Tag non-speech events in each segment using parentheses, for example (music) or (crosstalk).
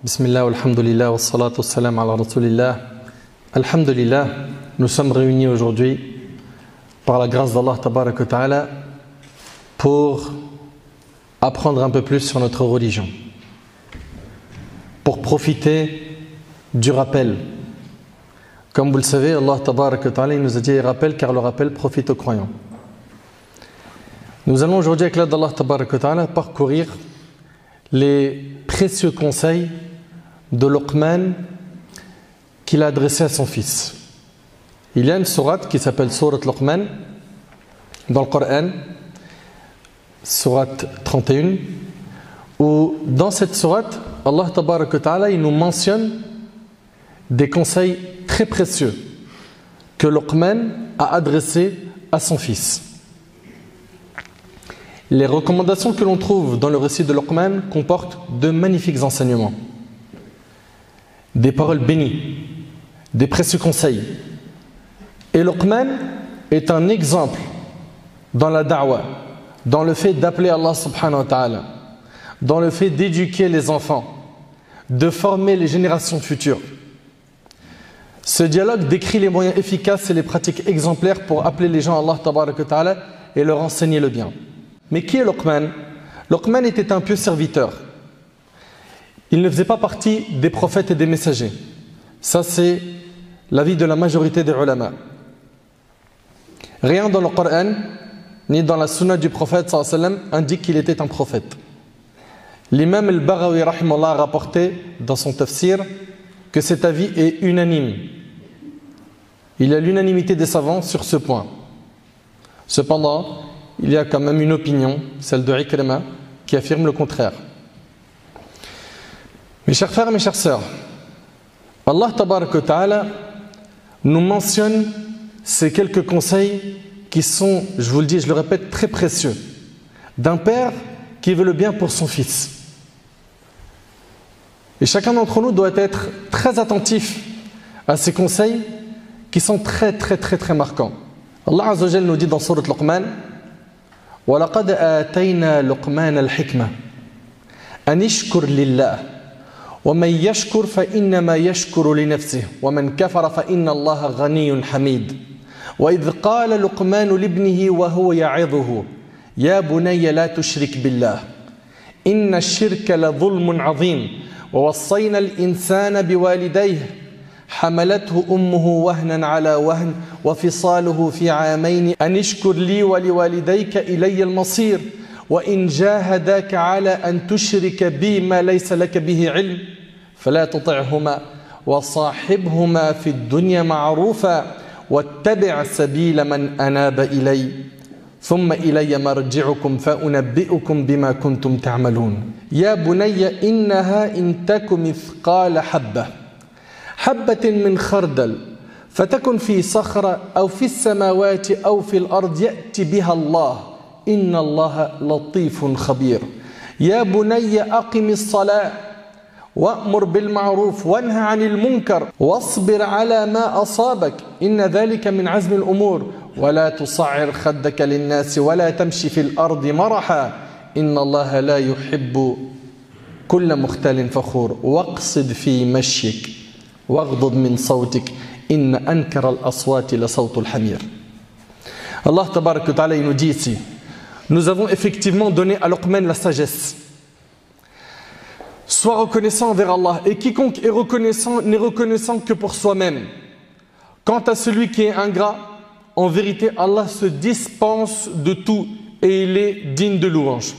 Bismillah, alhamdulillah, nous sommes réunis aujourd'hui par la grâce d'Allah ta'ala pour apprendre un peu plus sur notre religion. Pour profiter du rappel. Comme vous le savez, Allah ta'ala nous a dit rappel car le rappel profite aux croyants. Nous allons aujourd'hui avec l'aide d'Allah ta'ala parcourir les précieux conseils de Luqman qu'il a adressé à son fils. Il y a une sourate qui s'appelle Surat Luqman dans le Coran, sourate 31, où dans cette sourate, Allah ta'ala, nous mentionne des conseils très précieux que Luqman a adressés à son fils. Les recommandations que l'on trouve dans le récit de Luqman comportent de magnifiques enseignements des paroles bénies, des précieux conseils. Et Luqman est un exemple dans la da'wah, dans le fait d'appeler Allah subhanahu wa dans le fait d'éduquer les enfants, de former les générations futures. Ce dialogue décrit les moyens efficaces et les pratiques exemplaires pour appeler les gens à Allah et leur enseigner le bien. Mais qui est Luqman? Luqman était un pieux serviteur il ne faisait pas partie des prophètes et des messagers. Ça, c'est l'avis de la majorité des ulama. Rien dans le Coran, ni dans la sunna du prophète sallam, indique qu'il était un prophète. L'imam al-Baghawi a rapporté dans son tafsir que cet avis est unanime. Il y a l'unanimité des savants sur ce point. Cependant, il y a quand même une opinion, celle de Ikrima, qui affirme le contraire. Mes chers frères, mes chères sœurs, Allah ta'ala nous mentionne ces quelques conseils qui sont, je vous le dis, je le répète, très précieux. D'un père qui veut le bien pour son fils. Et chacun d'entre nous doit être très attentif à ces conseils qui sont très très très très marquants. Allah Azza nous dit dans Surat Luqman وَلَقَدْ آتَيْنَا لُقْمَانَ الْحِكْمَةِ أَنِ اشْكُرْ لِلَّهِ ومن يشكر فإنما يشكر لنفسه ومن كفر فإن الله غني حميد. وإذ قال لقمان لابنه وهو يعظه يا بني لا تشرك بالله إن الشرك لظلم عظيم ووصينا الإنسان بوالديه حملته أمه وهنا على وهن وفصاله في عامين أن اشكر لي ولوالديك إلي المصير وإن جاهداك على أن تشرك بي ما ليس لك به علم فلا تطعهما وصاحبهما في الدنيا معروفا واتبع سبيل من أناب إلي. ثم إلي مرجعكم فأنبئكم بما كنتم تعملون. يا بني إنها إن تك مثقال حبة حبة من خردل فتكن في صخرة أو في السماوات أو في الأرض يأتي بها الله. إن الله لطيف خبير. يا بني أقم الصلاة وأمر بالمعروف وانهى عن المنكر واصبر على ما أصابك إن ذلك من عزم الأمور. ولا تصعر خدك للناس ولا تمشي في الأرض مرحا. إن الله لا يحب كل مختال فخور. واقصد في مشيك واغضض من صوتك. إن أنكر الأصوات لصوت الحمير. الله تبارك وتعالى ici nous avons effectivement donné à Luqman la sagesse. Sois reconnaissant envers Allah. Et quiconque est reconnaissant n'est reconnaissant que pour soi-même. Quant à celui qui est ingrat, en vérité, Allah se dispense de tout et il est digne de louange.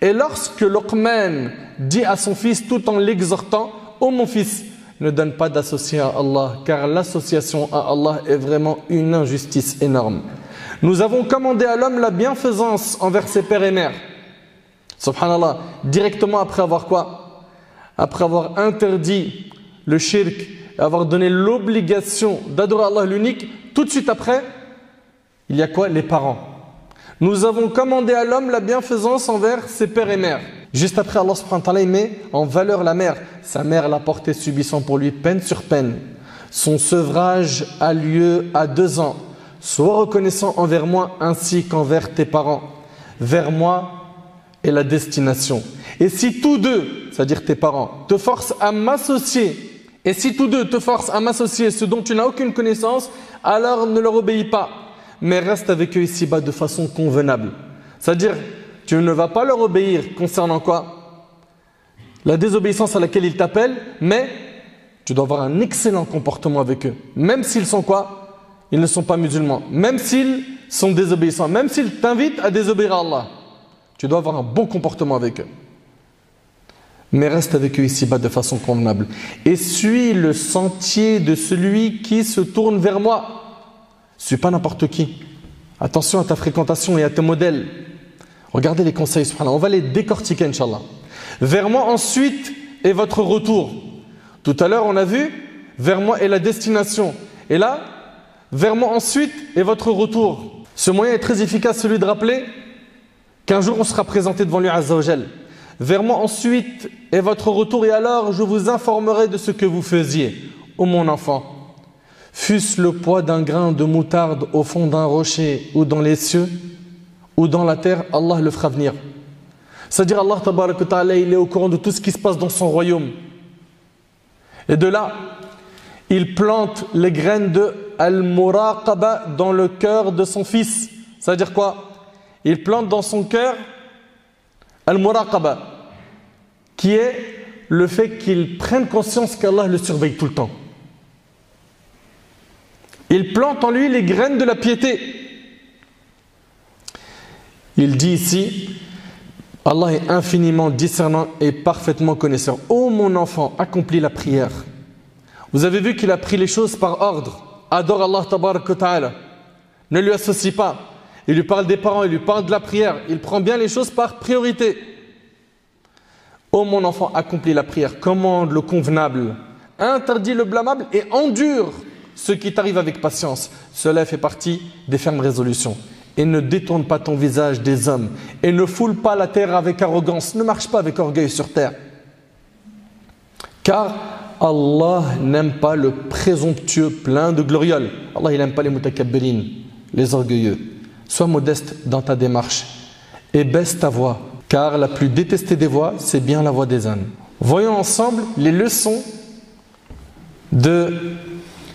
Et lorsque Luqman dit à son fils tout en l'exhortant, Ô oh mon fils, ne donne pas d'associé à Allah, car l'association à Allah est vraiment une injustice énorme. Nous avons commandé à l'homme la bienfaisance envers ses pères et mères. Subhanallah, directement après avoir quoi? Après avoir interdit le shirk et avoir donné l'obligation d'adorer Allah l'unique, tout de suite après, il y a quoi? Les parents. Nous avons commandé à l'homme la bienfaisance envers ses pères et mères. Juste après, Allah subhanahu wa ta'ala met en valeur la mère. Sa mère l'a porté subissant pour lui peine sur peine. Son sevrage a lieu à deux ans. Sois reconnaissant envers moi ainsi qu'envers tes parents. Vers moi est la destination. Et si tous deux c'est-à-dire tes parents, te forcent à m'associer, et si tous deux te forcent à m'associer ce dont tu n'as aucune connaissance, alors ne leur obéis pas, mais reste avec eux ici-bas de façon convenable. C'est-à-dire, tu ne vas pas leur obéir concernant quoi? La désobéissance à laquelle ils t'appellent, mais tu dois avoir un excellent comportement avec eux. Même s'ils sont quoi? Ils ne sont pas musulmans. Même s'ils sont désobéissants. Même s'ils t'invitent à désobéir à Allah. Tu dois avoir un bon comportement avec eux. Mais reste avec eux ici-bas de façon convenable. Et suis le sentier de celui qui se tourne vers moi. Suis pas n'importe qui. Attention à ta fréquentation et à tes modèles. Regardez les conseils, on va les décortiquer, Inch'Allah. Vers moi ensuite est votre retour. Tout à l'heure, on a vu, vers moi est la destination. Et là, vers moi ensuite est votre retour. Ce moyen est très efficace, celui de rappeler qu'un jour on sera présenté devant lui Azzawajal. Vers moi ensuite est votre retour et alors je vous informerai de ce que vous faisiez. Ô mon enfant, fût-ce le poids d'un grain de moutarde au fond d'un rocher ou dans les cieux ou dans la terre, Allah le fera venir. C'est-à-dire Allah il est au courant de tout ce qui se passe dans son royaume. Et de là, il plante les graines de Al-Muraqaba dans le cœur de son fils. C'est-à-dire quoi? Il plante dans son cœur Al-Muraqaba, qui est le fait qu'il prenne conscience qu'Allah le surveille tout le temps. Il plante en lui les graines de la piété. Il dit ici, Allah est infiniment discernant et parfaitement connaisseur. Ô mon enfant, accomplis la prière. Vous avez vu qu'il a pris les choses par ordre. Adore Allah ta'ala. Ne lui associe pas. Il lui parle des parents, il lui parle de la prière. Il prend bien les choses par priorité. Ô mon enfant, accomplis la prière, commande le convenable, interdit le blâmable et endure ce qui t'arrive avec patience. Cela fait partie des fermes résolutions et ne détourne pas ton visage des hommes et ne foule pas la terre avec arrogance, ne marche pas avec orgueil sur terre. Car Allah n'aime pas le présomptueux plein de glorioles. Allah il n'aime pas les mutakabbirin, les orgueilleux. Sois modeste dans ta démarche et baisse ta voix, car la plus détestée des voix, c'est bien la voix des ânes. Voyons ensemble les leçons de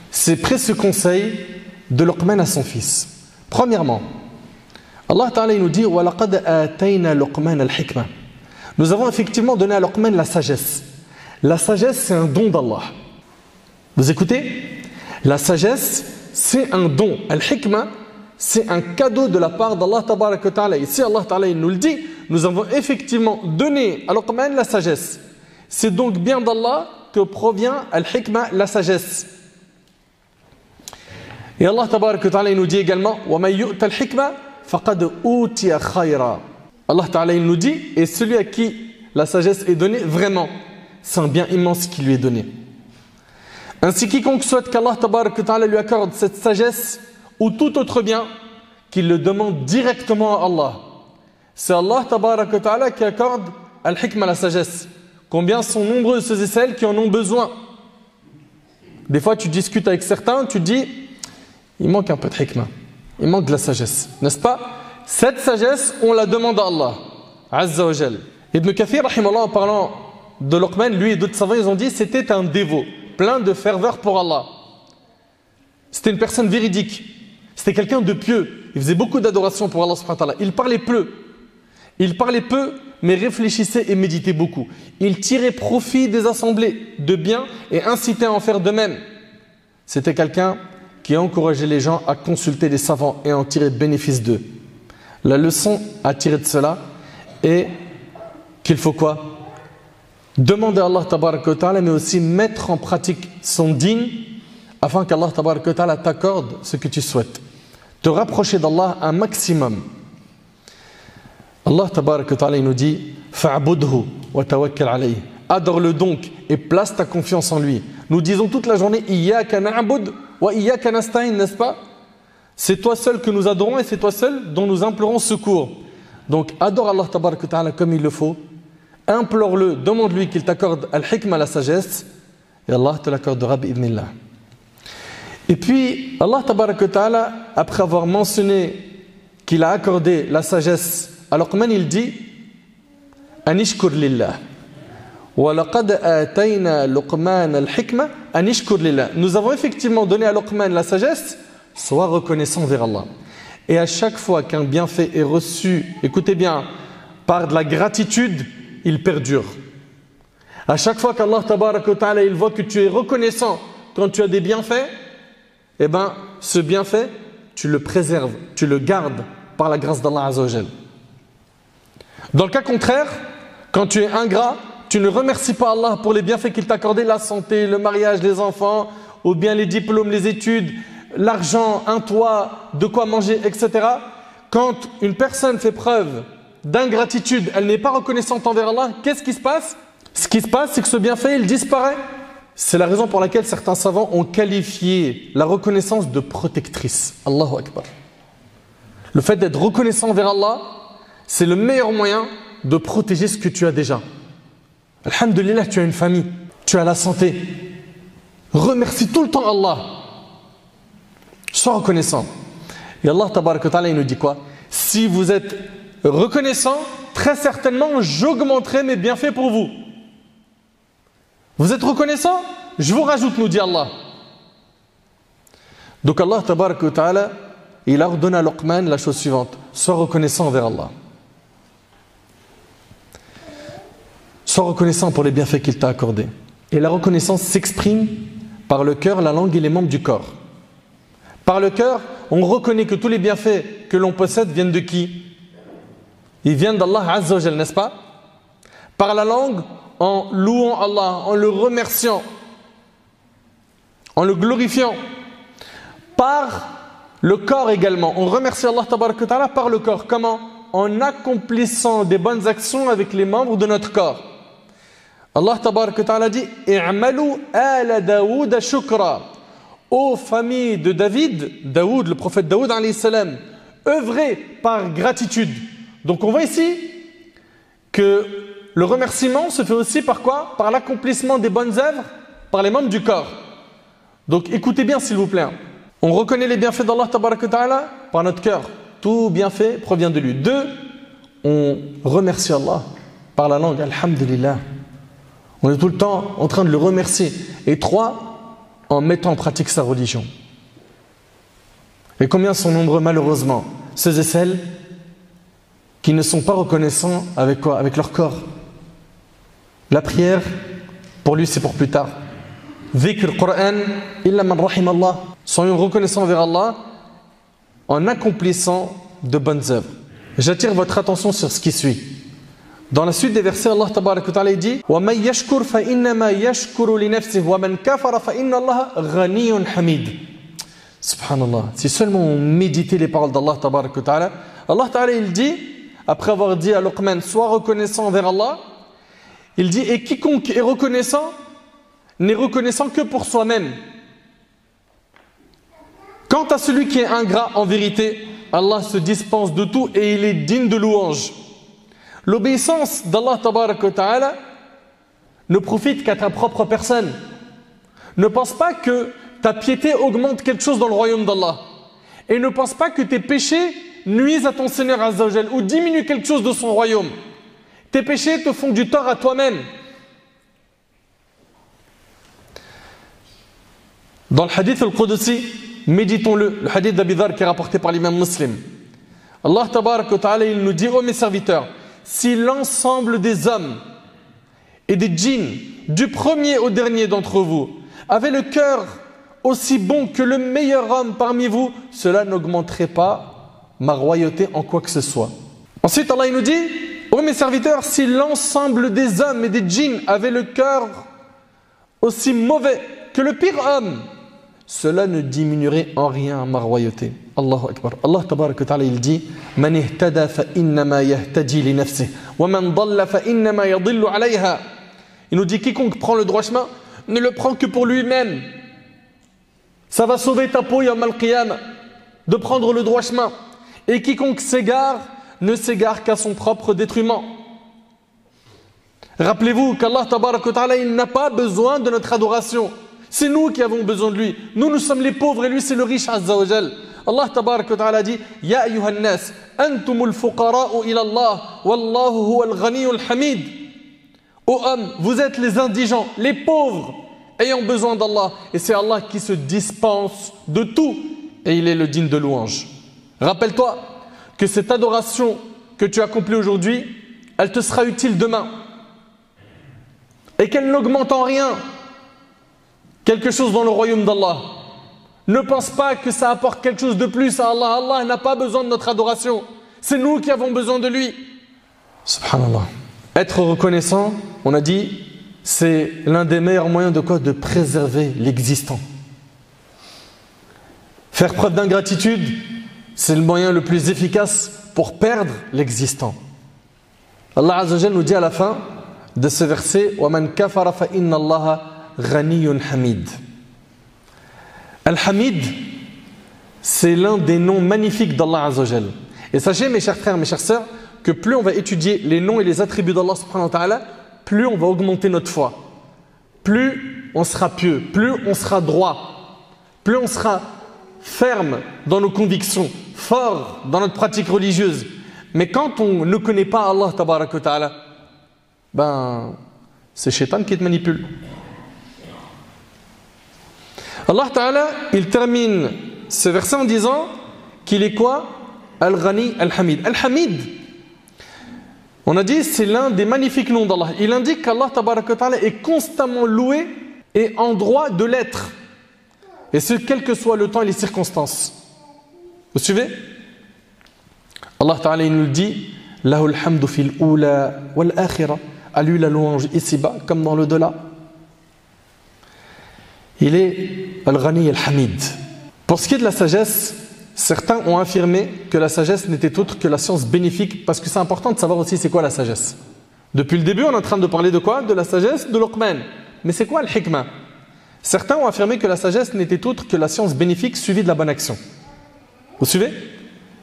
ces précieux conseils de Luqman à son fils. Premièrement, Allah Ta'ala nous dit Nous avons effectivement donné à Luqman la sagesse. La sagesse, c'est un don d'Allah. Vous écoutez? La sagesse, c'est un don. Al-hikmah, c'est un cadeau de la part d'Allah Ta'ala. Ici, Allah Ta'ala nous le dit, nous avons effectivement donné à Luqman la sagesse. C'est donc bien d'Allah que provient Al-Hikmah, la sagesse. Et Allah Ta'ala nous dit également Allah Ta'ala nous dit, et celui à qui la sagesse est donnée vraiment, c'est un bien immense qui lui est donné. Ainsi, quiconque souhaite qu'Allah lui accorde cette sagesse ou tout autre bien, qu'il le demande directement à Allah. C'est Allah Ta'ala qui accorde al-hikmah, la sagesse. Combien sont nombreux ceux et celles qui en ont besoin? Des fois, tu discutes avec certains, tu dis, il manque un peu de hikmah il manque de la sagesse, n'est-ce pas? Cette sagesse, on la demande à Allah, Azza wa. Ibn Kathir, en parlant de Luqman, lui et d'autres savants, ils ont dit c'était un dévot, plein de ferveur pour Allah. C'était une personne véridique. C'était quelqu'un de pieux. Il faisait beaucoup d'adoration pour Allah subhanahu Il parlait peu. Il parlait peu, mais réfléchissait et méditait beaucoup. Il tirait profit des assemblées de bien et incitait à en faire de même. C'était quelqu'un qui a encouragé les gens à consulter les savants et à en tirer bénéfice d'eux. La leçon à tirer de cela est qu'il faut quoi? Demander à Allah mais aussi mettre en pratique son digne afin qu'Allah t'accorde ce que tu souhaites. Te rapprocher d'Allah un maximum. Allah nous dit Fa'budhu wa tawakkal. Adore-le donc et place ta confiance en lui. Nous disons toute la journée Iyyaka na'bud Wa n'est-ce pas? C'est toi seul que nous adorons et c'est toi seul dont nous implorons secours. Donc adore Allah comme il le faut. Implore-le, demande-lui qu'il t'accorde al-hikmah, la sagesse. Et Allah te l'accordera bi'ibnillah. Et puis, Allah ta'ala, après avoir mentionné qu'il a accordé la sagesse, alors comment il dit? Anishkur lillah. Nous avons effectivement donné à Luqman la sagesse, sois reconnaissant vers Allah. Et à chaque fois qu'un bienfait est reçu, écoutez bien, par de la gratitude, il perdure. À chaque fois qu'Allah ta'ala il voit que tu es reconnaissant quand tu as des bienfaits, eh bien, ce bienfait, tu le préserves, tu le gardes par la grâce d'Allah Azzawajal. Dans le cas contraire, quand tu es ingrat, tu ne remercies pas Allah pour les bienfaits qu'il t'a accordés, la santé, le mariage, les enfants, ou bien les diplômes, les études, l'argent, un toit, de quoi manger, etc. Quand une personne fait preuve d'ingratitude, elle n'est pas reconnaissante envers Allah, qu'est-ce qui se passe? Ce qui se passe, c'est que ce bienfait, il disparaît. C'est la raison pour laquelle certains savants ont qualifié la reconnaissance de protectrice. Allahu Akbar. Le fait d'être reconnaissant envers Allah, c'est le meilleur moyen de protéger ce que tu as déjà. Alhamdulillah, tu as une famille, tu as la santé. Remercie tout le temps Allah. Sois reconnaissant. Et Allah il nous dit quoi? Si vous êtes reconnaissant, très certainement, j'augmenterai mes bienfaits pour vous. Vous êtes reconnaissant? Je vous rajoute, nous dit Allah. Donc Allah ta'ala, il a ordonné à Luqman la chose suivante. Sois reconnaissant envers Allah. Sois reconnaissant pour les bienfaits qu'il t'a accordés. Et la reconnaissance s'exprime par le cœur, la langue et les membres du corps. Par le cœur, on reconnaît que tous les bienfaits que l'on possède viennent de qui? Ils viennent d'Allah Azzawajal, n'est-ce pas? Par la langue, en louant Allah, en le remerciant, en le glorifiant. Par le corps également, on remercie Allah par le corps. Comment? En accomplissant des bonnes actions avec les membres de notre corps. Allah ta'ala dit. Ô famille de David, Daoud, le prophète Daoud œuvrez par gratitude. Donc on voit ici que le remerciement se fait aussi par quoi? Par l'accomplissement des bonnes œuvres par les membres du corps. Donc écoutez bien s'il vous plaît. On reconnaît les bienfaits d'Allah par notre cœur. Tout bienfait provient de lui. Deux, on remercie Allah par la langue. Alhamdulillah. On est tout le temps en train de le remercier. Et trois, en mettant en pratique sa religion. Et combien sont nombreux malheureusement ceux et celles qui ne sont pas reconnaissants avec quoi Avec leur corps. La prière, pour lui, c'est pour plus tard. Dhikr Qur'an, illa man rahim Allah. Soyons reconnaissants vers Allah en accomplissant de bonnes œuvres. J'attire votre attention sur ce qui suit. Dans la suite des versets, Allah ta'ala dit وَمَنْ يَشْكُرْ فَإِنَّمَا يَشْكُرُ لِنَفْسِهِ وَمَنْ كَفَرَ فَإِنَّ اللَّهَ غَنِيٌّ حَمِيدٌ Subhanallah. Si seulement on méditait les paroles d'Allah ta'ala, Allah ta'ala il dit, après avoir dit à Luqman, sois reconnaissant envers Allah, il dit, et quiconque est reconnaissant, n'est reconnaissant que pour soi-même. Quant à celui qui est ingrat, en vérité, Allah se dispense de tout et il est digne de louange. L'obéissance d'Allah ne profite qu'à ta propre personne. Ne pense pas que ta piété augmente quelque chose dans le royaume d'Allah. Et ne pense pas que tes péchés nuisent à ton Seigneur Azzawajal ou diminuent quelque chose de son royaume. Tes péchés te font du tort à toi-même. Dans le hadith al-Qudsi, méditons-le, le hadith d'Abidhar qui est rapporté par l'imam muslim. Allah ta'ala il nous dit, oh mes serviteurs, si l'ensemble des hommes et des djinns, du premier au dernier d'entre vous, avaient le cœur aussi bon que le meilleur homme parmi vous, cela n'augmenterait pas ma royauté en quoi que ce soit. Ensuite, Allah nous dit, ô mes serviteurs, si l'ensemble des hommes et des djinns avaient le cœur aussi mauvais que le pire homme, cela ne diminuerait en rien ma royauté. Allahu Akbar. Allah il dit Man ihtada fa innama yahtadi fa innama alayha. Il nous dit quiconque prend le droit chemin ne le prend que pour lui-même. Ça va sauver ta peau de prendre le droit chemin. Et quiconque s'égare ne s'égare qu'à son propre détriment. Rappelez-vous qu'Allah ta'ala n'a pas besoin de notre adoration. C'est nous qui avons besoin de lui. Nous, nous sommes les pauvres et lui, c'est le riche Azza wa. Allah ta'ala dit Ya nas, antumul fuqara'u ila Allah, wallahu huwa al hamid. Ô hommes, vous êtes les indigents, les pauvres, ayant besoin d'Allah. Et c'est Allah qui se dispense de tout. Et il est le digne de louange. Rappelle-toi que cette adoration que tu accomplis aujourd'hui, elle te sera utile demain. Et qu'elle n'augmente en rien quelque chose dans le royaume d'Allah. Ne pense pas que ça apporte quelque chose de plus à Allah. Allah n'a pas besoin de notre adoration. C'est nous qui avons besoin de lui. Subhanallah. Être reconnaissant, on a dit, c'est l'un des meilleurs moyens de quoi? De préserver l'existant. Faire preuve d'ingratitude, c'est le moyen le plus efficace pour perdre l'existant. Allah Azzawajal nous dit à la fin de ce verset وَمَنْ كَفَرَ فَإِنَّ اللَّهَ غَنِيٌّ hamid. Al-Hamid, c'est l'un des noms magnifiques d'Allah Azzawajal. Et sachez, mes chers frères, mes chères sœurs, que plus on va étudier les noms et les attributs d'Allah subhanahu wa ta'ala, plus on va augmenter notre foi. Plus on sera pieux, plus on sera droit, plus on sera ferme dans nos convictions, fort dans notre pratique religieuse. Mais quand on ne connaît pas Allah ta'ala, ben, c'est Shaitan qui te manipule. Allah ta'ala, il termine ce verset en disant qu'il est quoi? Al-Ghani Al-Hamid. Al-Hamid, on a dit c'est l'un des magnifiques noms d'Allah. Il indique qu'Allah ta'ala est constamment loué et en droit de l'être. Et ce, quel que soit le temps et les circonstances. Vous suivez? Allah Ta'ala nous dit Lahul hamdu fil ula wal akhira. À lui la louange ici-bas comme dans le delà. Il est Al-Ghani Al-Hamid. Pour ce qui est de la sagesse, certains ont affirmé que la sagesse n'était autre que la science bénéfique parce que c'est important de savoir aussi c'est quoi la sagesse. Depuis le début, on est en train de parler de quoi? De la sagesse de Luqman. Mais c'est quoi le hikmah Certains ont affirmé que la sagesse n'était autre que la science bénéfique suivie de la bonne action. Vous suivez?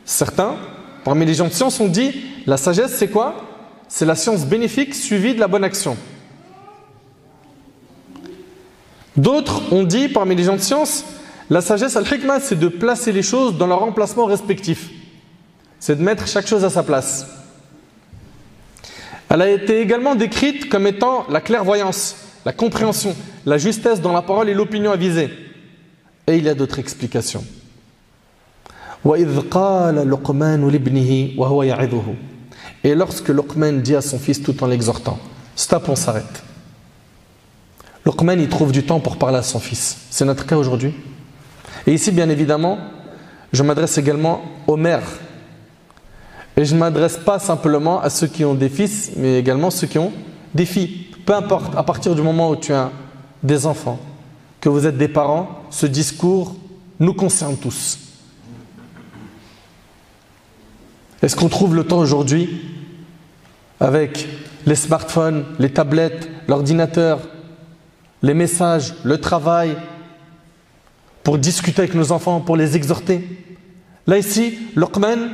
Certains, parmi les gens de science, ont dit la sagesse c'est quoi? C'est la science bénéfique suivie de la bonne action. D'autres ont dit, parmi les gens de science, la sagesse al-hikmah, c'est de placer les choses dans leur emplacement respectif. C'est de mettre chaque chose à sa place. Elle a été également décrite comme étant la clairvoyance, la compréhension, la justesse dans la parole et l'opinion avisée. Et il y a d'autres explications. Et lorsque Luqman dit à son fils tout en l'exhortant, stop, on s'arrête. Luqman, il trouve du temps pour parler à son fils. C'est notre cas aujourd'hui. Et ici, bien évidemment, je m'adresse également aux mères. Et je ne m'adresse pas simplement à ceux qui ont des fils, mais également ceux qui ont des filles. Peu importe, à partir du moment où tu as des enfants, que vous êtes des parents, ce discours nous concerne tous. Est-ce qu'on trouve le temps aujourd'hui avec les smartphones, les tablettes, l'ordinateur, les messages, le travail, pour discuter avec nos enfants, pour les exhorter? Là ici, Luqman,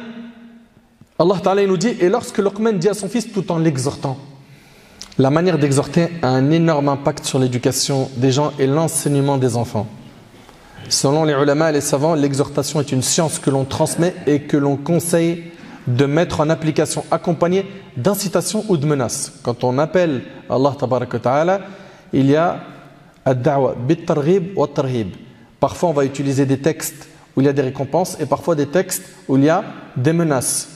Allah nous dit, et lorsque Luqman dit à son fils tout en l'exhortant, la manière d'exhorter a un énorme impact sur l'éducation des gens et l'enseignement des enfants. Selon les ulama et les savants, l'exhortation est une science que l'on transmet et que l'on conseille de mettre en application accompagnée d'incitations ou de menaces. Quand on appelle Allah Ta'ala, il y a ad-da'wa bit-targhib wa tarhib. Parfois on va utiliser des textes où il y a des récompenses et parfois des textes où il y a des menaces.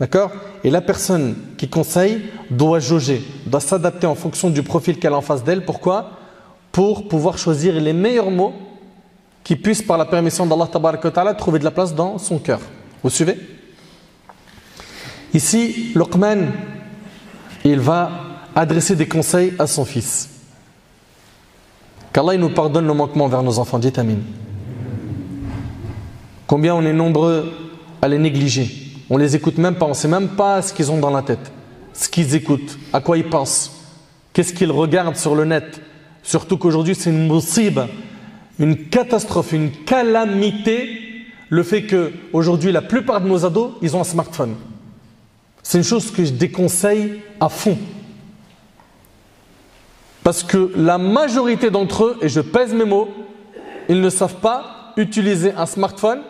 D'accord? Et la personne qui conseille doit jauger, doit s'adapter en fonction du profil qu'elle a en face d'elle. Pourquoi? Pour pouvoir choisir les meilleurs mots qui puissent, par la permission d'Allah Ta'ala, trouver de la place dans son cœur. Vous suivez? Ici, Luqman, il va adresser des conseils à son fils. Qu'Allah nous pardonne le manquement vers nos enfants. Dites Amin. Combien on est nombreux à les négliger on les écoute même pas, on sait même pas ce qu'ils ont dans la tête, ce qu'ils écoutent, à quoi ils pensent, qu'est-ce qu'ils regardent sur le net. Surtout qu'aujourd'hui c'est une moussib, une catastrophe, une calamité, le fait que aujourd'hui la plupart de nos ados, ils ont un smartphone. C'est une chose que je déconseille à fond. Parce que la majorité d'entre eux, et je pèse mes mots, ils ne savent pas utiliser un smartphone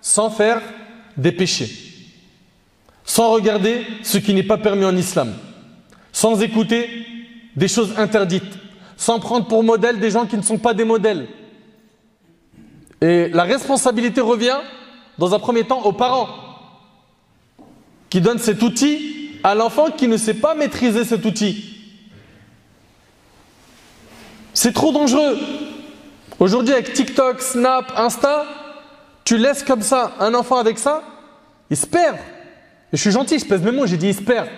sans faire des péchés sans regarder ce qui n'est pas permis en islam, sans écouter des choses interdites, sans prendre pour modèle des gens qui ne sont pas des modèles. Et la responsabilité revient, dans un premier temps, aux parents, qui donnent cet outil à l'enfant qui ne sait pas maîtriser cet outil. C'est trop dangereux. Aujourd'hui, avec TikTok, Snap, Insta, tu laisses comme ça un enfant avec ça, il se perd. Je suis gentil, je pèse mes mots, j'ai dit il se perd.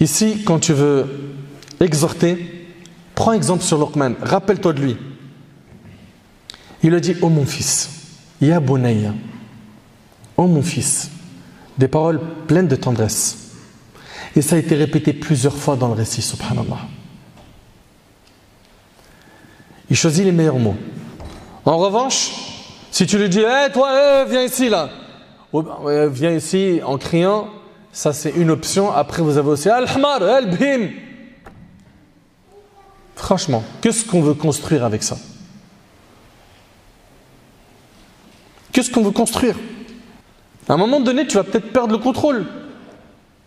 Ici, quand tu veux exhorter, prends exemple sur Luqman, rappelle-toi de lui. Il a dit Oh mon fils, Ya Bunayya, Oh mon fils, des paroles pleines de tendresse. Et ça a été répété plusieurs fois dans le récit, subhanallah. Il choisit les meilleurs mots. En revanche, si tu lui dis, hé toi, eh, viens ici là, ben, viens ici en criant, ça c'est une option. Après, vous avez aussi Al-Hamar, Al-Bim. Franchement, qu'est-ce qu'on veut construire avec ça? Qu'est-ce qu'on veut construire? À un moment donné, tu vas peut-être perdre le contrôle.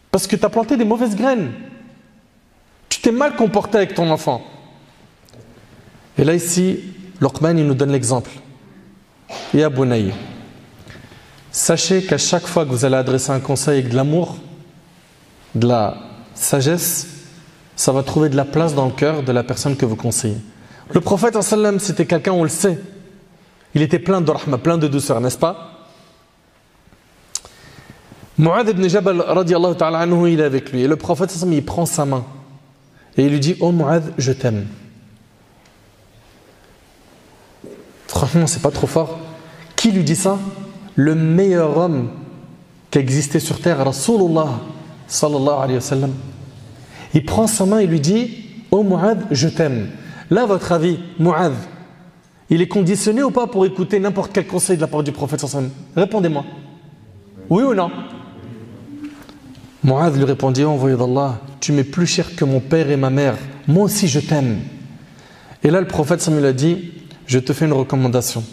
Parce que tu as planté des mauvaises graines. Tu t'es mal comporté avec ton enfant. Et là, ici, Luqman, il nous donne l'exemple. Ya Bounaï, sachez qu'à chaque fois que vous allez adresser un conseil avec de l'amour, de la sagesse, ça va trouver de la place dans le cœur de la personne que vous conseillez. Le prophète, c'était quelqu'un, on le sait, il était plein de rahma, plein de douceur, n'est-ce pas? Mu'adh ibn Jabal, ta'ala anhu, il est avec lui. Et le prophète, il prend sa main. Et il lui dit Oh Mu'adh, je t'aime. Franchement, c'est pas trop fort. Qui lui dit ça? Le meilleur homme qui existait sur terre, Rasulullah sallallahu alayhi. Il prend sa main et lui dit Oh Mu'adh, je t'aime. Là, votre avis, Mu'adh, il est conditionné ou pas pour écouter n'importe quel conseil de la part du prophète Répondez-moi. Oui ou non? Mu'adh lui répondit, envoyé d'Allah, tu m'es plus cher que mon père et ma mère. Moi aussi je t'aime. Et là le prophète Samuel a dit, je te fais une recommandation.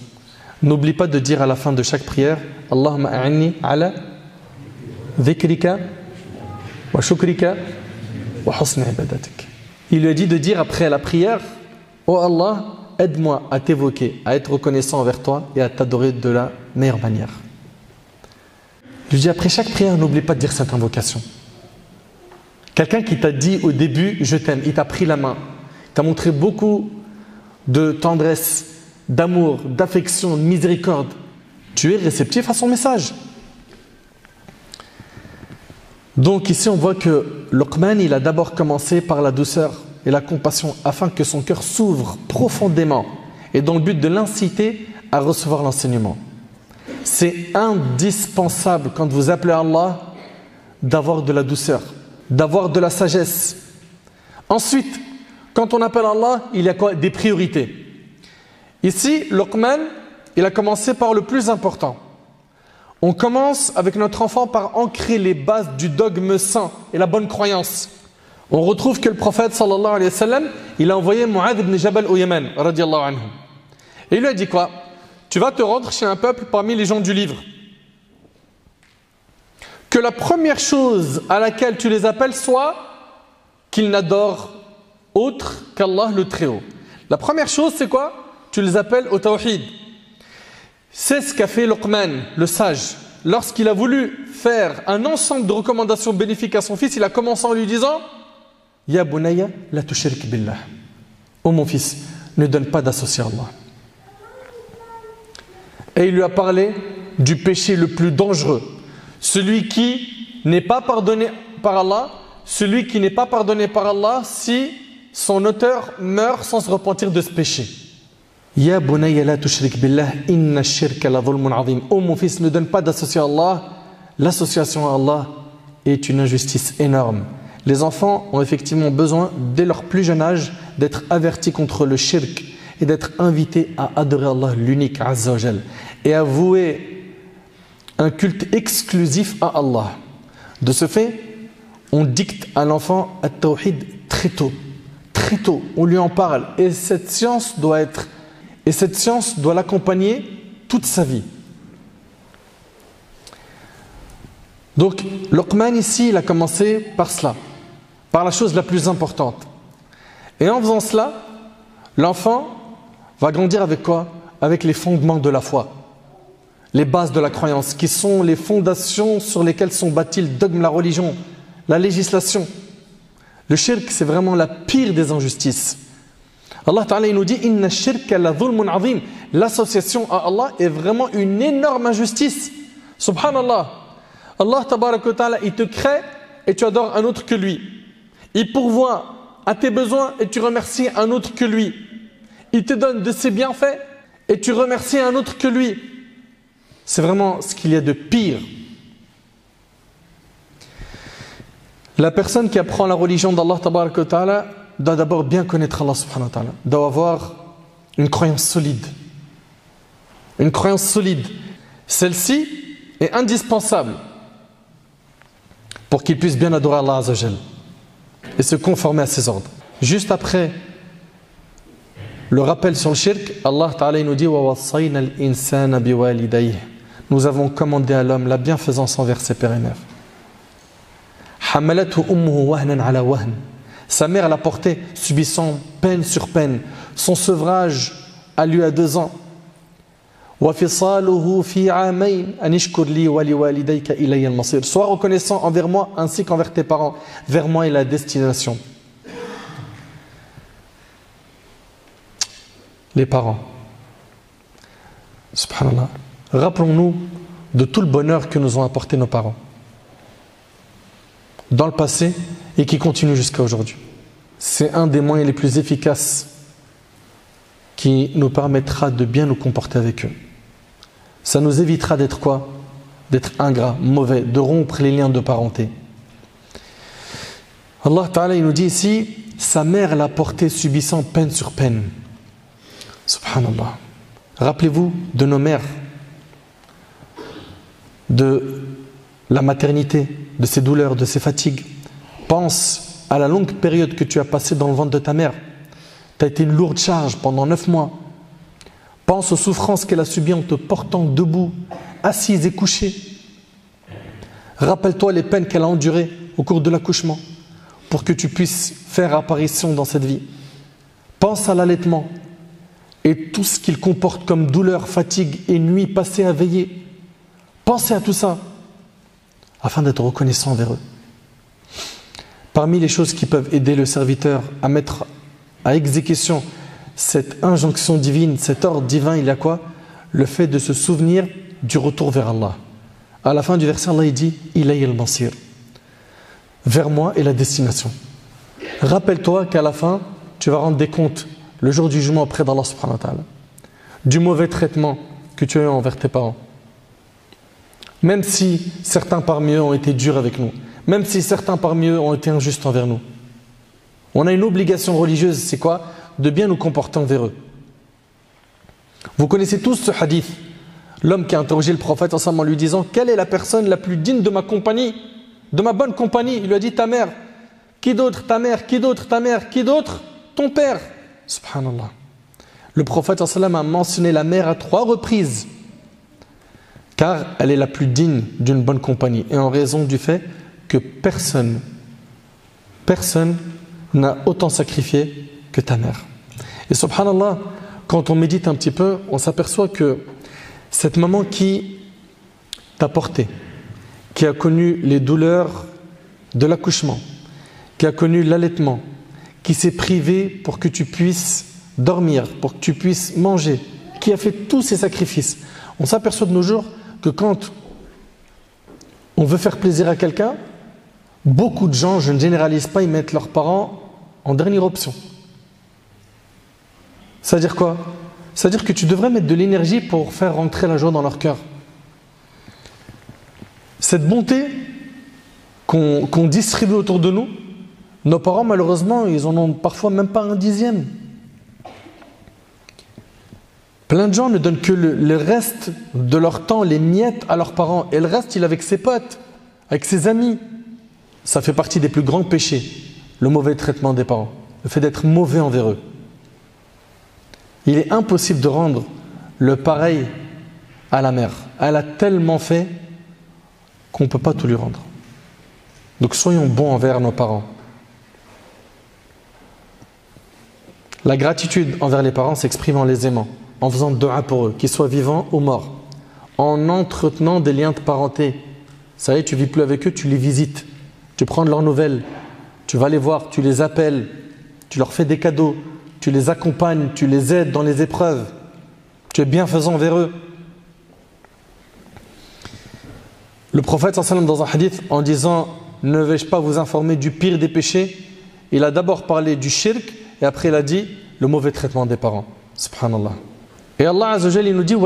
N'oublie pas de dire à la fin de chaque prière, Allahumma a'inni ala dhikrika wa shukrika wa husni ibadatik. Il lui a dit de dire après la prière, Oh Allah, aide-moi à t'évoquer, à être reconnaissant envers toi et à t'adorer de la meilleure manière. Je dis après chaque prière, n'oublie pas de dire cette invocation. Quelqu'un qui t'a dit au début, je t'aime, il t'a pris la main, t'a montré beaucoup de tendresse, d'amour, d'affection, de miséricorde. Tu es réceptif à son message. Donc ici on voit que Luqman, il a d'abord commencé par la douceur et la compassion afin que son cœur s'ouvre profondément et dans le but de l'inciter à recevoir l'enseignement. C'est indispensable quand vous appelez Allah d'avoir de la douceur, d'avoir de la sagesse. Ensuite, quand on appelle Allah, il y a quoi? Des priorités. Ici, Luqman, il a commencé par le plus important. On commence avec notre enfant par ancrer les bases du dogme saint et la bonne croyance. On retrouve que le prophète sallallahu alayhi wa sallam, il a envoyé Mu'adh ibn Jabal au Yémen, anhu. Et il lui a dit quoi? Tu vas te rendre chez un peuple parmi les gens du livre. Que la première chose à laquelle tu les appelles soit qu'ils n'adorent autre qu'Allah le Très-Haut. La première chose, c'est quoi? Tu les appelles au tawhid. C'est ce qu'a fait Luqman, le sage. Lorsqu'il a voulu faire un ensemble de recommandations bénéfiques à son fils, il a commencé en lui disant Ya bunayya la tushrik billah. Oh mon fils, ne donne pas d'associé à Allah. Et il lui a parlé du péché le plus dangereux. Celui qui n'est pas pardonné par Allah, celui qui n'est pas pardonné par Allah si son auteur meurt sans se repentir de ce péché. Ya la tushrik billah inna shirka la azim. Oh mon fils, ne donne pas d'association à Allah. L'association à Allah est une injustice énorme. Les enfants ont effectivement besoin, dès leur plus jeune âge, d'être avertis contre le shirk, et d'être invité à adorer Allah, l'unique Azzawajal, et à vouer un culte exclusif à Allah. De ce fait, on dicte à l'enfant à tawhid très tôt. Très tôt, on lui en parle. Et cette science doit être, et cette science doit l'accompagner toute sa vie. Donc, Luqman ici, il a commencé par cela, par la chose la plus importante. Et en faisant cela, l'enfant va grandir avec quoi? Avec les fondements de la foi, les bases de la croyance, qui sont les fondations sur lesquelles sont bâtis le dogme, la religion, la législation. Le shirk, c'est vraiment la pire des injustices. Allah Ta'ala nous dit Inna shirka la azim. L'association à Allah est vraiment une énorme injustice. Subhanallah. Allah Ta'ala, il te crée et tu adores un autre que lui. Il pourvoit à tes besoins et tu remercies un autre que lui. Il te donne de ses bienfaits et tu remercies un autre que lui. C'est vraiment ce qu'il y a de pire. La personne qui apprend la religion d'Allah doit d'abord bien connaître Allah doit avoir une croyance solide. Une croyance solide. Celle-ci est indispensable pour qu'il puisse bien adorer Allah Azzawajal et se conformer à ses ordres. Juste après le rappel sur le shirk, Allah Ta'ala nous dit Nous avons commandé à l'homme la bienfaisance envers ses pères et mères. Sa mère l'a porté, subissant peine sur peine. Son sevrage a lieu à deux ans. Sois reconnaissant envers moi ainsi qu'envers tes parents. Vers moi est la destination. Les parents. Subhanallah. Rappelons-nous de tout le bonheur que nous ont apporté nos parents dans le passé et qui continue jusqu'à aujourd'hui. C'est un des moyens les plus efficaces qui nous permettra de bien nous comporter avec eux. Ça nous évitera d'être quoi? D'être ingrats, mauvais, de rompre les liens de parenté. Allah Ta'ala nous dit ici, sa mère l'a porté subissant peine sur peine. Subhanallah. Rappelez-vous de nos mères, de la maternité, de ses douleurs, de ses fatigues. Pense à la longue période que tu as passée dans le ventre de ta mère. Tu as été une lourde charge pendant neuf mois. Pense aux souffrances qu'elle a subies en te portant debout, assise et couchée. Rappelle-toi les peines qu'elle a endurées au cours de l'accouchement pour que tu puisses faire apparition dans cette vie. Pense à l'allaitement et tout ce qu'il comporte comme douleur, fatigue et nuit passée à veiller. Pensez à tout ça afin d'être reconnaissant envers eux. Parmi les choses qui peuvent aider le serviteur à mettre à exécution cette injonction divine, cet ordre divin, il y a quoi? Le fait de se souvenir du retour vers Allah. À la fin du verset, Allah dit Ilayya al-Masir. Vers moi est la destination. Rappelle-toi qu'à la fin, tu vas rendre des comptes le jour du jugement auprès d'Allah subhanahu wa. Du mauvais traitement que tu as eu envers tes parents même si certains parmi eux ont été durs avec nous, même si certains parmi eux ont été injustes envers nous. On a une obligation religieuse, c'est quoi? De bien nous comporter envers eux. Vous connaissez tous ce hadith, l'homme qui a interrogé le prophète en lui disant Quelle est la personne la plus digne de ma compagnie, de ma bonne compagnie? Il lui a dit Ta mère. Qui d'autre Ta mère. Qui d'autre Ta mère. Qui d'autre Ton père. Subhanallah. Le prophète a mentionné la mère à trois reprises car elle est la plus digne d'une bonne compagnie, et en raison du fait que personne, personne n'a autant sacrifié que ta mère. Et subhanallah, quand on médite un petit peu, on s'aperçoit que cette maman qui t'a porté, qui a connu les douleurs de l'accouchement, qui a connu l'allaitement, qui s'est privée pour que tu puisses dormir, pour que tu puisses manger, qui a fait tous ces sacrifices, on s'aperçoit de nos jours que quand on veut faire plaisir à quelqu'un, beaucoup de gens, je ne généralise pas, ils mettent leurs parents en dernière option. C'est-à-dire quoi? C'est-à-dire que tu devrais mettre de l'énergie pour faire rentrer la joie dans leur cœur. Cette bonté qu'on distribue autour de nous, nos parents, malheureusement, ils en ont parfois même pas un dixième. Plein de gens ne donnent que le, reste de leur temps, les miettes à leurs parents, et le reste, il est avec ses potes, avec ses amis. Ça fait partie des plus grands péchés, le mauvais traitement des parents, le fait d'être mauvais envers eux. Il est impossible de rendre le pareil à la mère. Elle a tellement fait qu'on ne peut pas tout lui rendre. Donc soyons bons envers nos parents. La gratitude envers les parents s'exprime en les aimant, en faisant dua pour eux, qu'ils soient vivants ou morts, en entretenant des liens de parenté. Ça y est, tu vis plus avec eux, tu les visites, tu prends de leurs nouvelles, tu vas les voir, tu les appelles, tu leur fais des cadeaux, tu les accompagnes, tu les aides dans les épreuves, tu es bienfaisant envers eux. Le prophète dans un hadith en disant ne vais-je pas vous informer du pire des péchés? Il a d'abord parlé du shirk et après il a dit le mauvais traitement des parents. Subhanallah. Et Allah Azza wa il nous dit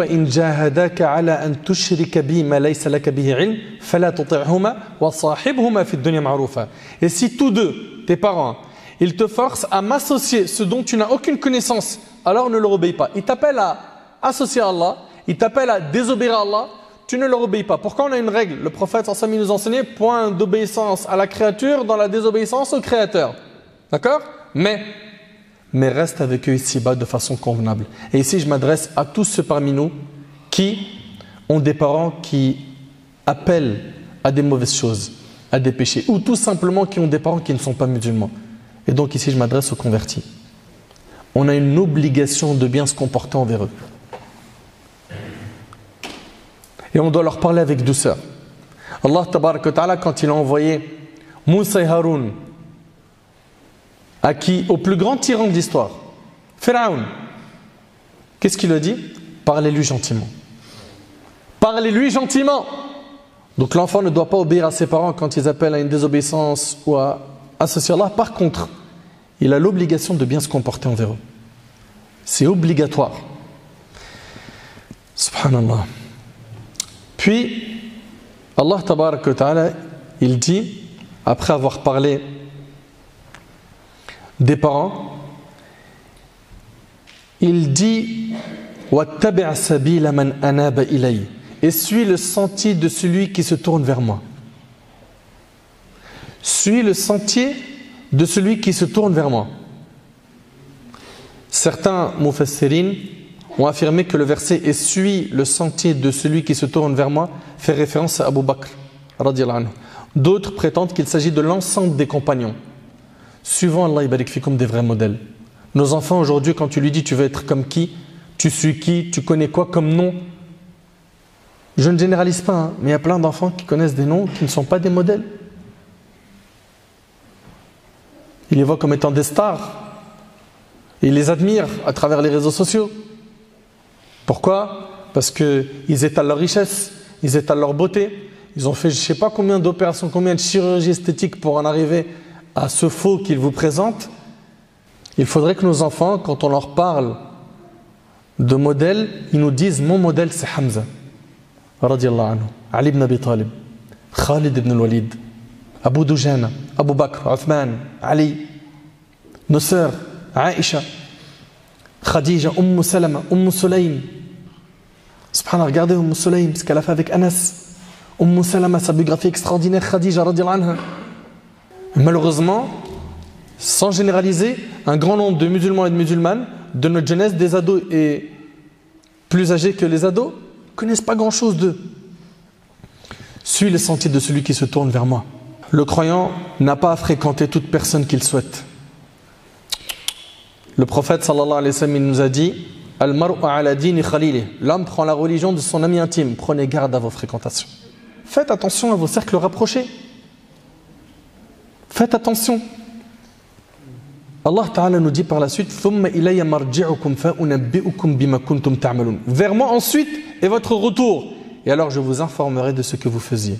tushrika bi ma laysa laka bihi ilm fala tuti'huma wa sahibhuma fi dunya ma'rufa. Et si tous deux tes parents ils te forcent à m'associer ce dont tu n'as aucune connaissance alors ne leur obéis pas ils t'appellent à associer à Allah ils t'appellent à désobéir à Allah tu ne leur obéis pas. Pourquoi on a une règle? Le prophète nous enseignait point d'obéissance à la créature dans la désobéissance au créateur. D'accord? Mais, mais reste avec eux ici-bas de façon convenable. Et ici, je m'adresse à tous ceux parmi nous qui ont des parents qui appellent à des mauvaises choses, à des péchés, ou tout simplement qui ont des parents qui ne sont pas musulmans. Et donc ici, je m'adresse aux convertis. On a une obligation de bien se comporter envers eux et on doit leur parler avec douceur. Allah ta'ala quand il a envoyé Moussa et Haroun à qui au plus grand tyran de l'histoire, Pharaon, qu'est-ce qu'il a dit? Parlez-lui gentiment. Parlez-lui gentiment. Donc l'enfant ne doit pas obéir à ses parents quand ils appellent à une désobéissance ou à Par contre, il a l'obligation de bien se comporter envers eux. C'est obligatoire. Subhanallah. Puis, Allah ta'ala, il dit, après avoir parlé des parents, il dit et suis le sentier de celui qui se tourne vers moi. Suis le sentier de celui qui se tourne vers moi. Certains mufassirin ont affirmé que le verset et suit le sentier de celui qui se tourne vers moi fait référence à Abu Bakr. D'autres prétendent qu'il s'agit de l'ensemble des compagnons. Suivant Allah ibarik comme des vrais modèles. Nos enfants aujourd'hui, quand tu lui dis tu veux être comme qui, tu suis qui, tu connais quoi comme nom, je ne généralise pas, hein, mais il y a plein d'enfants qui connaissent des noms qui ne sont pas des modèles. Ils les voient comme étant des stars. ils les admirent à travers les réseaux sociaux. Pourquoi? Parce qu'ils étalent leur richesse, ils étalent leur beauté. Ils ont fait je ne sais pas combien d'opérations, combien de chirurgies esthétiques pour en arriver à ce faux qu'ils vous présentent. Il faudrait que nos enfants, quand on leur parle de modèle, ils nous disent mon modèle c'est Hamza. anhu, Ali ibn Abi Talib, Khalid ibn al-Walid, Abu Dujana, Abu Bakr, Uthman, Ali, nos sœurs, Aïcha, Khadija, Umm Salama, Umm Sulaym, Subhanallah, regardez Umm Sulaym, ce qu'elle a fait avec Anas. Umm Salama, sa biographie extraordinaire, Khadija anha. Malheureusement, sans généraliser, un grand nombre de musulmans et de musulmanes, de notre jeunesse, des ados et plus âgés que les ados, connaissent pas grand-chose d'eux. Suis le sentier de celui qui se tourne vers moi. Le croyant n'a pas à fréquenter toute personne qu'il souhaite. Le prophète sallallahu alayhi wa sallam nous a dit L'homme prend la religion de son ami intime. Prenez garde à vos fréquentations. Faites attention à vos cercles rapprochés. Faites attention. Allah Ta'ala nous dit par la suite Vers moi ensuite est votre retour. Et alors je vous informerai de ce que vous faisiez.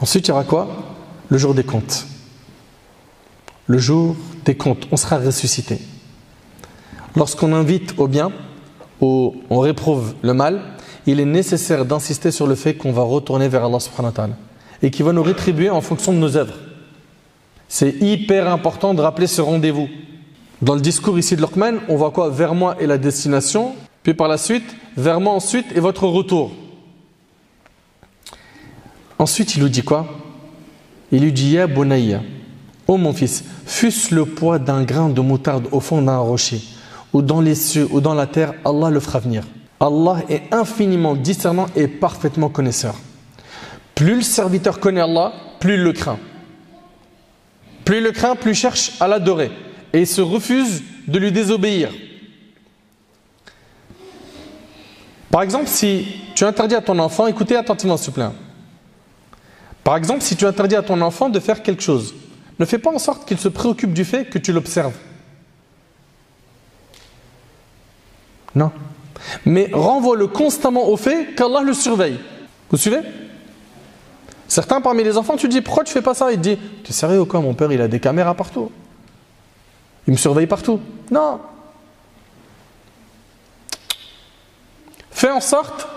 Ensuite, il y aura quoi? Le jour des comptes. Le jour des comptes. On sera ressuscité lorsqu'on invite au bien, ou on réprouve le mal, il est nécessaire d'insister sur le fait qu'on va retourner vers Allah subhanahu et qu'il va nous rétribuer en fonction de nos œuvres. C'est hyper important de rappeler ce rendez-vous. Dans le discours ici de Luqman, on voit quoi? Vers moi est la destination, puis par la suite, vers moi ensuite est votre retour. Ensuite, il lui dit quoi? Il lui dit Ya Bunayya, ô mon fils, fût-ce le poids d'un grain de moutarde au fond d'un rocher ou dans les cieux ou dans la terre, Allah le fera venir. Allah est infiniment discernant et parfaitement connaisseur. Plus le serviteur connaît Allah, plus il le craint. Plus il le craint, plus il cherche à l'adorer. Et il se refuse de lui désobéir. Par exemple, si tu interdis à ton enfant, écoutez attentivement s'il vous. Par exemple, si tu interdis à ton enfant de faire quelque chose, ne fais pas en sorte qu'il se préoccupe du fait que tu l'observes. Non. Mais renvoie-le constamment au fait qu'Allah le surveille. Vous suivez? Certains parmi les enfants, tu dis pourquoi tu fais pas ça? Il te dit Tu es sérieux ou quoi? Mon père, il a des caméras partout. Il me surveille partout. Non. Fais en sorte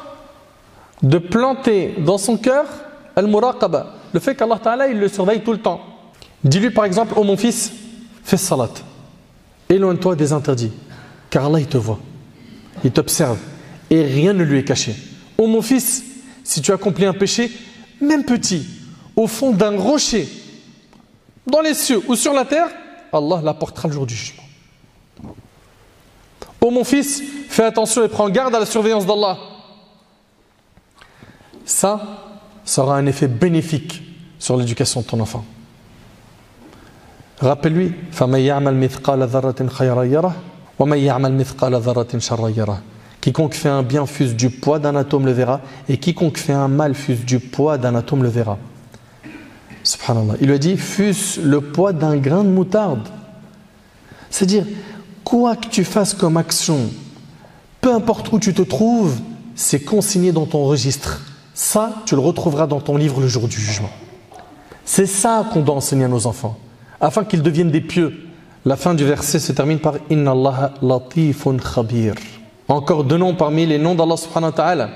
de planter dans son cœur al-muraqaba, le fait qu'Allah le surveille tout le temps. Dis-lui par exemple Oh mon fils, fais salat. Éloigne-toi des interdits, car Allah te voit, il t'observe et rien ne lui est caché. Oh mon fils, si tu accomplis un péché, même petit, au fond d'un rocher, dans les cieux ou sur la terre, Allah l'apportera le jour du jugement. Oh mon fils, fais attention et prends garde à la surveillance d'Allah. Ça, ça aura un effet bénéfique sur l'éducation de ton enfant. Rappelle-lui, Quiconque fait un bien fuse du poids d'un atome le verra, et quiconque fait un mal fuse du poids d'un atome le verra. Subhanallah. Il lui a dit fuse le poids d'un grain de moutarde. C'est-à-dire, quoi que tu fasses comme action, peu importe où tu te trouves, c'est consigné dans ton registre. Ça, tu le retrouveras dans ton livre le jour du jugement. C'est ça qu'on doit enseigner à nos enfants, afin qu'ils deviennent des pieux. La fin du verset se termine par Inna Allah latifun khabir. Encore deux noms parmi les noms d'Allah subhanahu wa ta'ala.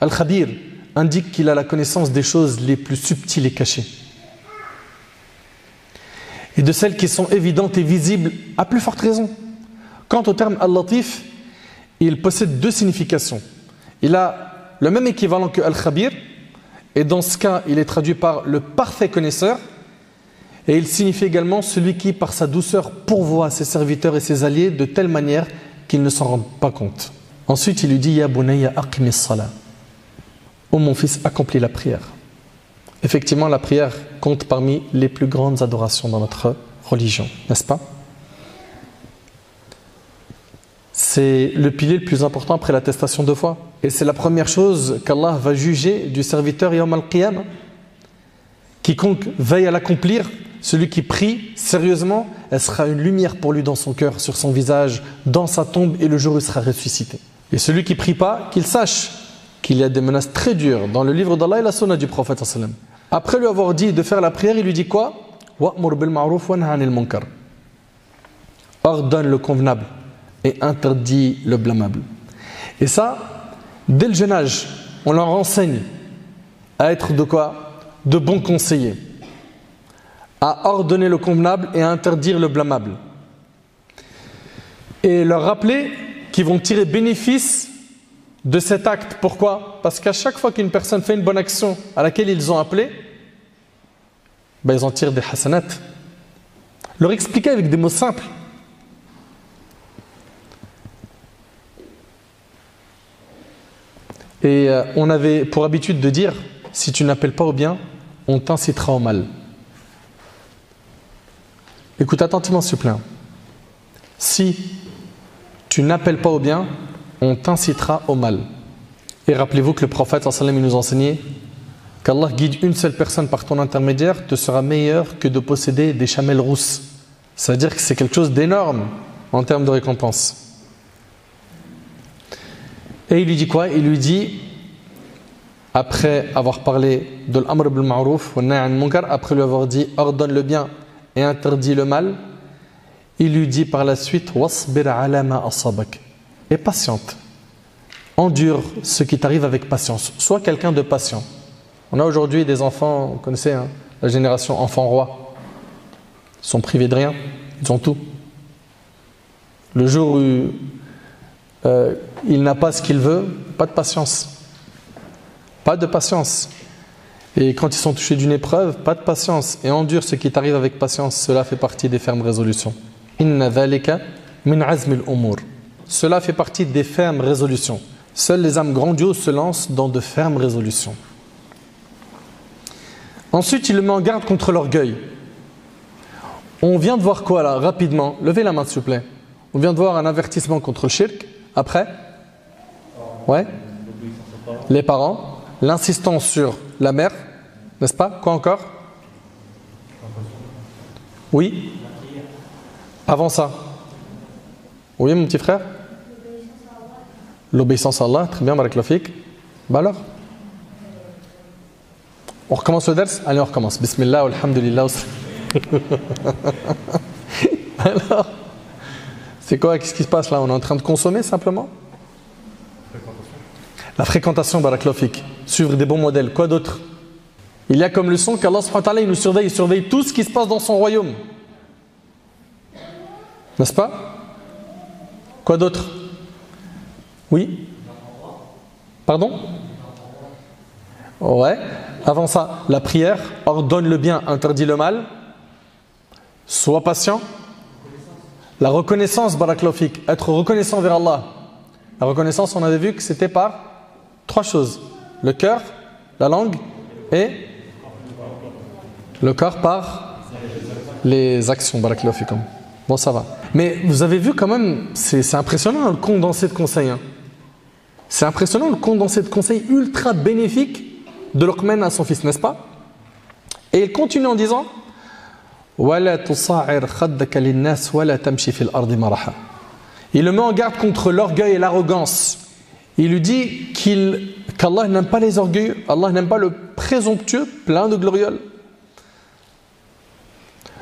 Al-Khabir indique qu'il a la connaissance des choses les plus subtiles et cachées. Et de celles qui sont évidentes et visibles à plus forte raison. Quant au terme Al-Latif, il possède deux significations. Il a le même équivalent que Al-Khabir, et dans ce cas, il est traduit par le parfait connaisseur, et il signifie également celui qui, par sa douceur, pourvoit ses serviteurs et ses alliés de telle manière qu'ils ne s'en rendent pas compte. Ensuite, il lui dit Ya bunayya aqimis mon fils, accomplis la prière. Effectivement, la prière compte parmi les plus grandes adorations dans notre religion, n'est-ce pas? C'est le pilier le plus important après l'attestation de foi. Et c'est la première chose qu'Allah va juger du serviteur Yom al-Qiyam. Quiconque veille à l'accomplir celui qui prie sérieusement, elle sera une lumière pour lui dans son cœur, sur son visage, dans sa tombe, et le jour où il sera ressuscité. Et celui qui prie pas, qu'il sache qu'il y a des menaces très dures dans le livre d'Allah et la sunna du prophète. Après lui avoir dit de faire la prière, il lui dit quoi? Ordonne le convenable et interdit le blâmable. Et ça, dès le jeune âge, on leur enseigne à être de quoi? De bons conseillers à ordonner le convenable et à interdire le blâmable. Et leur rappeler qu'ils vont tirer bénéfice de cet acte. Pourquoi? Parce qu'à chaque fois qu'une personne fait une bonne action à laquelle ils ont appelé, ben ils en tirent des hasanat. Leur expliquer avec des mots simples. Et euh, on avait pour habitude de dire, si tu n'appelles pas au bien, on t'incitera au mal. Écoute attentivement te plaît. Si tu n'appelles pas au bien, on t'incitera au mal. Et rappelez-vous que le prophète sallam nous enseignait qu'Allah guide une seule personne par ton intermédiaire te sera meilleur que de posséder des chamelles rousses. C'est-à-dire que c'est quelque chose d'énorme en termes de récompense. Et il lui dit quoi? Il lui dit, après avoir parlé de l'amr bil ma'ruf, après lui avoir dit ordonne le bien et interdit le mal, il lui dit par la suite et patiente. Endure ce qui t'arrive avec patience. Sois quelqu'un de patient. On a aujourd'hui des enfants, vous connaissez, hein, la génération enfant roi. Ils sont privés de rien, ils ont tout. Le jour où euh, il n'a pas ce qu'il veut, pas de patience. Pas de patience. Et quand ils sont touchés d'une épreuve, pas de patience et endure ce qui t'arrive avec patience. Cela fait partie des fermes résolutions. Inna min umur. Cela fait partie des fermes résolutions. Seules les âmes grandioses se lancent dans de fermes résolutions. Ensuite, il le met en garde contre l'orgueil. On vient de voir quoi là, rapidement? Levez la main s'il vous plaît. On vient de voir un avertissement contre le shirk. Après Ouais Les parents. L'insistance sur la mère. N'est-ce pas? Quoi encore? Oui Avant ça Oui, mon petit frère? L'obéissance à Allah. Très bien, Barak Lafik. Bah alors? On recommence le ders? Allez, on recommence. Bismillah, alhamdulillah. (laughs) Alors, c'est quoi Qu'est-ce qui se passe là? On est en train de consommer simplement? La fréquentation, baraklofik. Suivre des bons modèles. Quoi d'autre? Il y a comme leçon qu'Allah nous surveille, il surveille tout ce qui se passe dans son royaume. N'est-ce pas? Quoi d'autre? Oui? Pardon? Ouais. Avant ça, la prière ordonne le bien, interdit le mal. Sois patient. La reconnaissance, baraklofik, être reconnaissant vers Allah. La reconnaissance, on avait vu que c'était par trois choses. Le cœur, la langue et le corps par les actions, baraklofikum. Bon, ça va. Mais vous avez vu quand même, c'est impressionnant le condensé de conseils. C'est impressionnant le condensé de conseils ultra bénéfique de Luqman à son fils, n'est-ce pas? Et il continue en disant il le met en garde contre l'orgueil et l'arrogance. Il lui dit qu'Allah n'aime pas les orgueils, Allah n'aime pas le présomptueux plein de glorioles.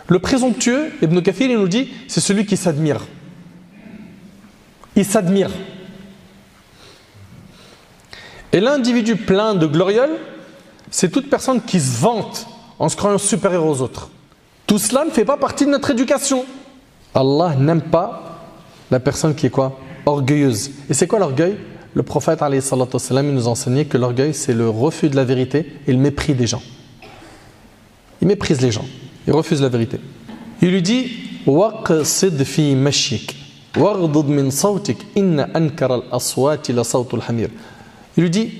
Le présomptueux, Ibn Kathir, il nous dit, c'est celui qui s'admire. Il s'admire. Et l'individu plein de glorioles, c'est toute personne qui se vante en se croyant supérieur aux autres. Tout cela ne fait pas partie de notre éducation. Allah n'aime pas la personne qui est quoi? Orgueilleuse. Et c'est quoi l'orgueil? Le prophète il nous enseignait que l'orgueil c'est le refus de la vérité et le mépris des gens. Il méprise les gens. Il refuse la vérité. Il lui dit Il lui dit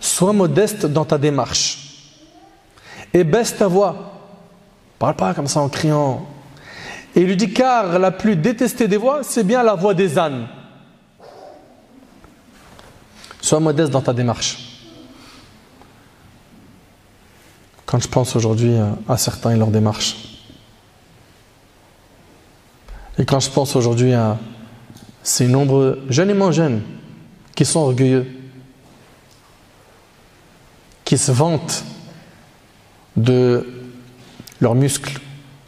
Sois modeste dans ta démarche et baisse ta voix Parle pas comme ça en criant. Et il lui dit car la plus détestée des voix, c'est bien la voix des ânes. Sois modeste dans ta démarche. Quand je pense aujourd'hui à certains et leur démarche, et quand je pense aujourd'hui à ces nombreux jeunes et moins jeunes qui sont orgueilleux, qui se vantent de leurs muscles,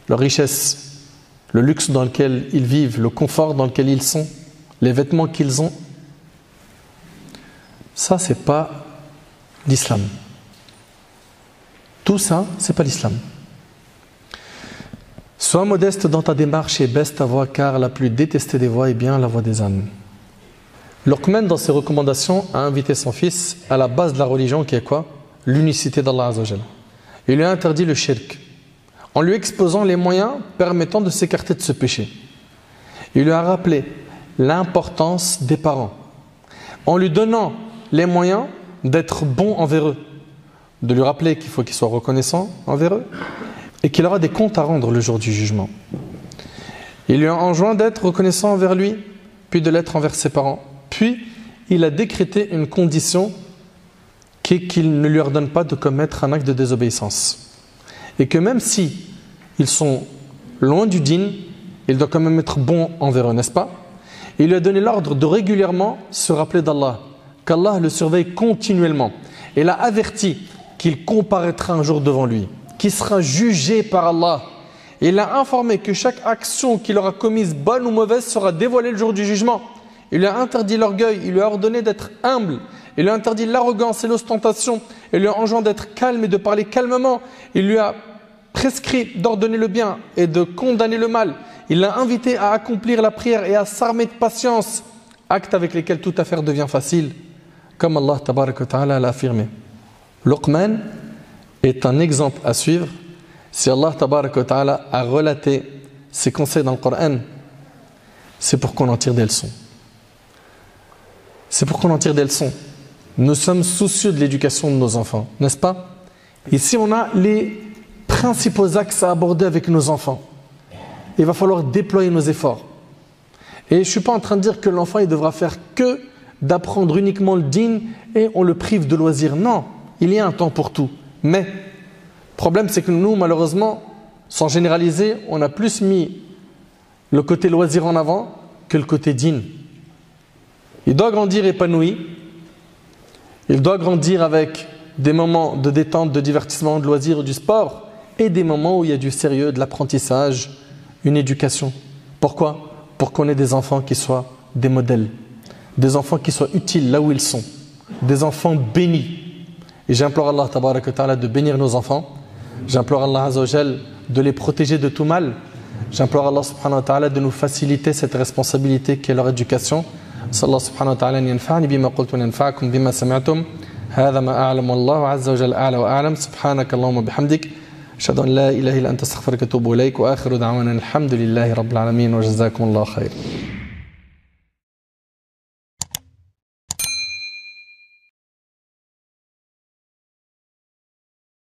leur richesse, le luxe dans lequel ils vivent, le confort dans lequel ils sont, les vêtements qu'ils ont. Ça, c'est pas l'islam. Tout ça, c'est pas l'islam. Sois modeste dans ta démarche et baisse ta voix, car la plus détestée des voix est bien la voix des âmes. Luqman, dans ses recommandations, a invité son fils à la base de la religion qui est quoi? L'unicité d'Allah Azzawajal. Il lui a interdit le shirk, en lui exposant les moyens permettant de s'écarter de ce péché. Il lui a rappelé l'importance des parents, en lui donnant les moyens d'être bon envers eux, de lui rappeler qu'il faut qu'il soit reconnaissant envers eux et qu'il aura des comptes à rendre le jour du jugement. Il lui a enjoint d'être reconnaissant envers lui, puis de l'être envers ses parents. Puis, il a décrété une condition qui est qu'il ne lui ordonne pas de commettre un acte de désobéissance et que même si ils sont loin du din, il doit quand même être bon envers eux, n'est-ce pas? Il lui a donné l'ordre de régulièrement se rappeler d'Allah, qu'Allah le surveille continuellement. Et l'a averti qu'il comparaîtra un jour devant lui, qu'il sera jugé par Allah. il l'a informé que chaque action qu'il aura commise, bonne ou mauvaise, sera dévoilée le jour du jugement. Il lui a interdit l'orgueil, il lui a ordonné d'être humble, il lui a interdit l'arrogance et l'ostentation, il lui a enjoint d'être calme et de parler calmement, il lui a prescrit d'ordonner le bien et de condamner le mal. Il l'a invité à accomplir la prière et à s'armer de patience, actes avec lesquels toute affaire devient facile, comme Allah ta'ala l'a affirmé. Luqman est un exemple à suivre. Si Allah ta'ala a relaté ses conseils dans le Coran, c'est pour qu'on en tire des leçons. C'est pour qu'on en tire des leçons. Nous sommes soucieux de l'éducation de nos enfants, n'est-ce pas? Ici, on a les principaux axes à aborder avec nos enfants. Il va falloir déployer nos efforts. Et je ne suis pas en train de dire que l'enfant il devra faire que d'apprendre uniquement le din et on le prive de loisirs. Non, il y a un temps pour tout. Mais le problème, c'est que nous, malheureusement, sans généraliser, on a plus mis le côté loisir en avant que le côté din. Il doit grandir épanoui. Il doit grandir avec des moments de détente, de divertissement, de loisirs, du sport et des moments où il y a du sérieux, de l'apprentissage, une éducation. Pourquoi Pour qu'on ait des enfants qui soient des modèles, des enfants qui soient utiles là où ils sont, des enfants bénis. Et j'implore Allah de bénir nos enfants. J'implore Allah de les protéger de tout mal. J'implore Allah subhanahu wa ta'ala de nous faciliter cette responsabilité qui est leur éducation. صلى سبحانه وتعالى أن ينفعني بما قلت وينفعكم بما سمعتم هذا ما أعلم والله عز وجل أعلى وأعلم سبحانك اللهم وبحمدك أشهد أن لا إله إلا أنت أستغفرك وأتوب إليك وآخر دعوانا الحمد لله رب العالمين وجزاكم الله خير.